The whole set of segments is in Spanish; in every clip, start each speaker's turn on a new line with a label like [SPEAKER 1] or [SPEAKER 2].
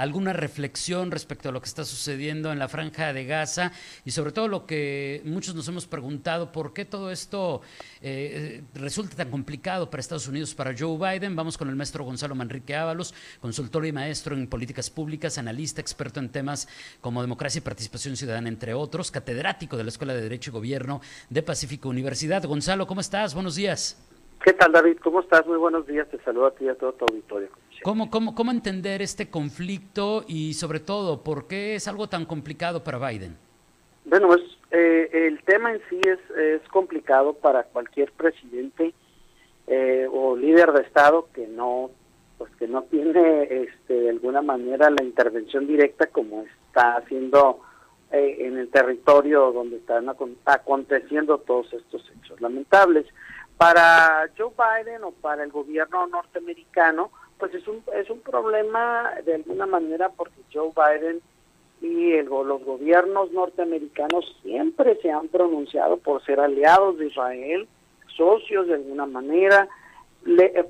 [SPEAKER 1] alguna reflexión respecto a lo que está sucediendo en la franja de Gaza y sobre todo lo que muchos nos hemos preguntado, ¿por qué todo esto eh, resulta tan complicado para Estados Unidos, para Joe Biden? Vamos con el maestro Gonzalo Manrique Ábalos, consultor y maestro en políticas públicas, analista, experto en temas como democracia y participación ciudadana, entre otros, catedrático de la Escuela de Derecho y Gobierno de Pacífico Universidad. Gonzalo, ¿cómo estás? Buenos días.
[SPEAKER 2] ¿Qué tal, David? ¿Cómo estás? Muy buenos días. Te saludo a ti y a todo tu auditorio.
[SPEAKER 1] ¿Cómo, cómo, cómo entender este conflicto y, sobre todo, por qué es algo tan complicado para Biden?
[SPEAKER 2] Bueno, pues eh, el tema en sí es, es complicado para cualquier presidente eh, o líder de Estado que no pues que no tiene este, de alguna manera la intervención directa como está haciendo eh, en el territorio donde están aconteciendo todos estos hechos lamentables. Para Joe Biden o para el gobierno norteamericano, pues es un, es un problema de alguna manera porque Joe Biden y el, los gobiernos norteamericanos siempre se han pronunciado por ser aliados de Israel, socios de alguna manera,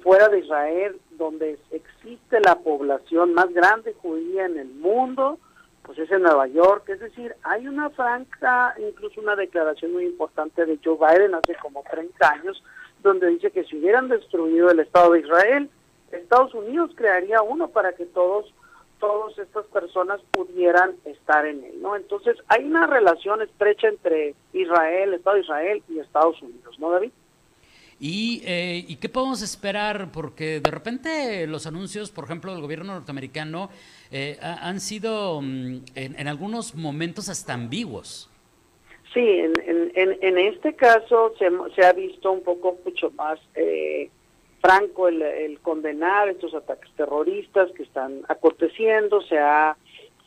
[SPEAKER 2] fuera de Israel, donde existe la población más grande judía en el mundo, pues es en Nueva York, es decir, hay una franca, incluso una declaración muy importante de Joe Biden hace como 30 años, donde dice que si hubieran destruido el Estado de Israel, Estados Unidos crearía uno para que todos todas estas personas pudieran estar en él, ¿no? Entonces, hay una relación estrecha entre Israel, Estado de Israel y Estados Unidos, ¿no, David?
[SPEAKER 1] ¿Y, eh, ¿Y qué podemos esperar? Porque de repente los anuncios, por ejemplo, del gobierno norteamericano eh, han sido mm, en, algunos momentos hasta ambiguos.
[SPEAKER 2] Sí, en, en, en este caso se, se, ha visto un poco mucho más eh, franco el, el, condenar estos ataques terroristas que están aconteciendo, se, ha,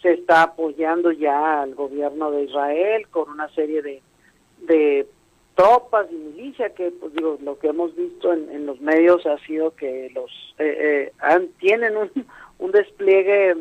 [SPEAKER 2] se está apoyando ya al gobierno de Israel con una serie de, de tropas y milicia que pues digo lo que hemos visto en, los medios ha sido que los eh, eh, han, tienen un, un despliegue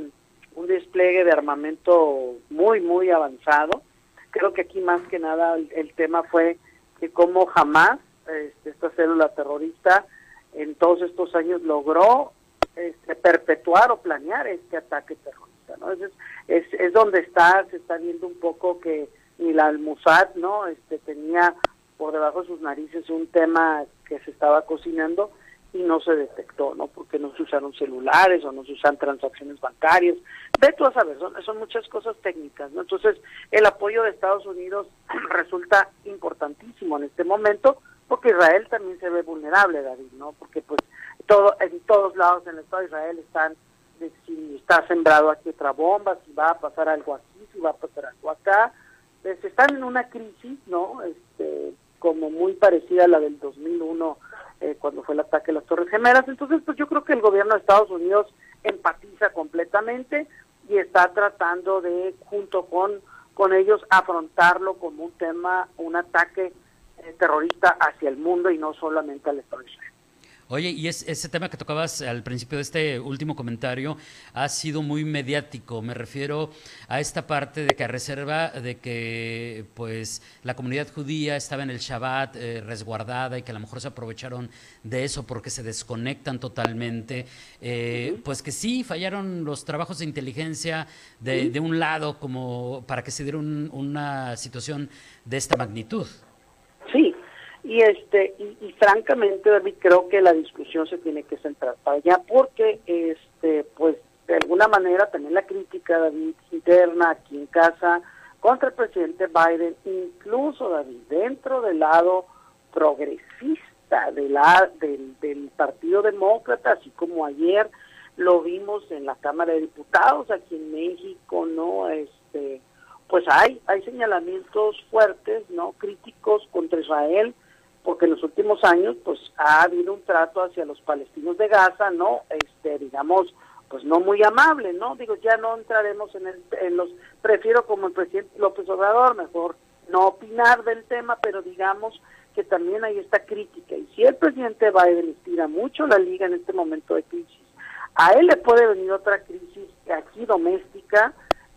[SPEAKER 2] un despliegue de armamento muy muy avanzado. Creo que aquí más que nada el, tema fue que como jamás este, esta célula terrorista en todos estos años logró este, perpetuar o planear este ataque terrorista no es, es, es donde está se está viendo un poco que ni la Al-Mossad no este tenía por debajo de sus narices un tema que se estaba cocinando y no se detectó, ¿no? Porque no se usaron celulares o no se usan transacciones bancarias. Ve tú a saber, son, son muchas cosas técnicas, ¿no? Entonces, el apoyo de Estados Unidos resulta importantísimo en este momento porque Israel también se ve vulnerable, David, ¿no? Porque pues todo en todos lados en el Estado de Israel están si está sembrado aquí otra bomba, si va a pasar algo aquí, si va a pasar algo acá. Pues, están en una crisis, ¿no? Este, como muy parecida a la del 2001 eh, cuando fue el ataque a las Torres Gemelas. Entonces, pues yo creo que el gobierno de Estados Unidos empatiza completamente y está tratando de, junto con, con ellos, afrontarlo como un tema, un ataque terrorista hacia el mundo y no solamente al Estado de Israel.
[SPEAKER 1] Oye, y es, ese tema que tocabas al principio de este último comentario ha sido muy mediático. Me refiero a esta parte de que a reserva de que pues la comunidad judía estaba en el Shabbat eh, resguardada y que a lo mejor se aprovecharon de eso porque se desconectan totalmente. Eh, pues que sí fallaron los trabajos de inteligencia de, de un lado como para que se diera una situación de esta magnitud.
[SPEAKER 2] Y este y, francamente David creo que la discusión se tiene que centrar para allá porque este pues de alguna manera también la crítica David interna aquí en casa contra el presidente Biden incluso David dentro del lado progresista de la, del, del Partido Demócrata así como ayer lo vimos en la Cámara de Diputados aquí en México no este pues hay hay señalamientos fuertes no críticos contra Israel porque en los últimos años pues ha habido un trato hacia los palestinos de Gaza, ¿no? Este, digamos, pues no muy amable, ¿no? Digo, ya no entraremos en, el, en los, prefiero como el presidente López Obrador, mejor no opinar del tema, pero digamos que también hay esta crítica. Y si el presidente Biden estira mucho la liga en este momento de crisis, a él le puede venir otra crisis aquí doméstica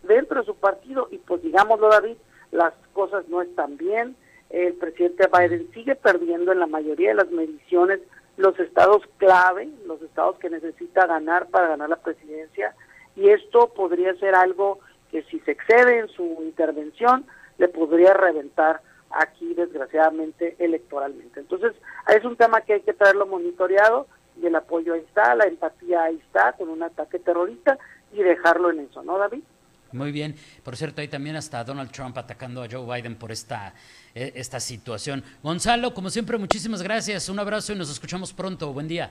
[SPEAKER 2] dentro de su partido y pues digámoslo David, las cosas no están bien, el presidente Biden sigue perdiendo en la mayoría de las mediciones los estados clave, los estados que necesita ganar para ganar la presidencia, y esto podría ser algo que si se excede en su intervención le podría reventar aquí desgraciadamente electoralmente. Entonces, es un tema que hay que traerlo monitoreado y el apoyo ahí está, la empatía ahí está con un ataque terrorista y dejarlo en eso, ¿no, David?
[SPEAKER 1] Muy bien. Por cierto, hay también hasta Donald Trump atacando a Joe Biden por esta, e, esta situación. Gonzalo, como siempre, muchísimas gracias. Un abrazo y nos escuchamos pronto. Buen día.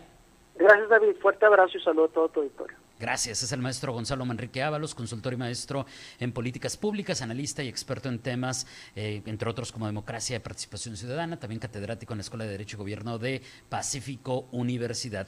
[SPEAKER 2] Gracias, David. Fuerte abrazo y saludo a todo tu auditorio.
[SPEAKER 1] Gracias. Es el maestro Gonzalo Manrique Ábalos, consultor y maestro en políticas públicas, analista y experto en temas, eh, entre otros como democracia y participación ciudadana, también catedrático en la Escuela de Derecho y Gobierno de Pacífico Universidad.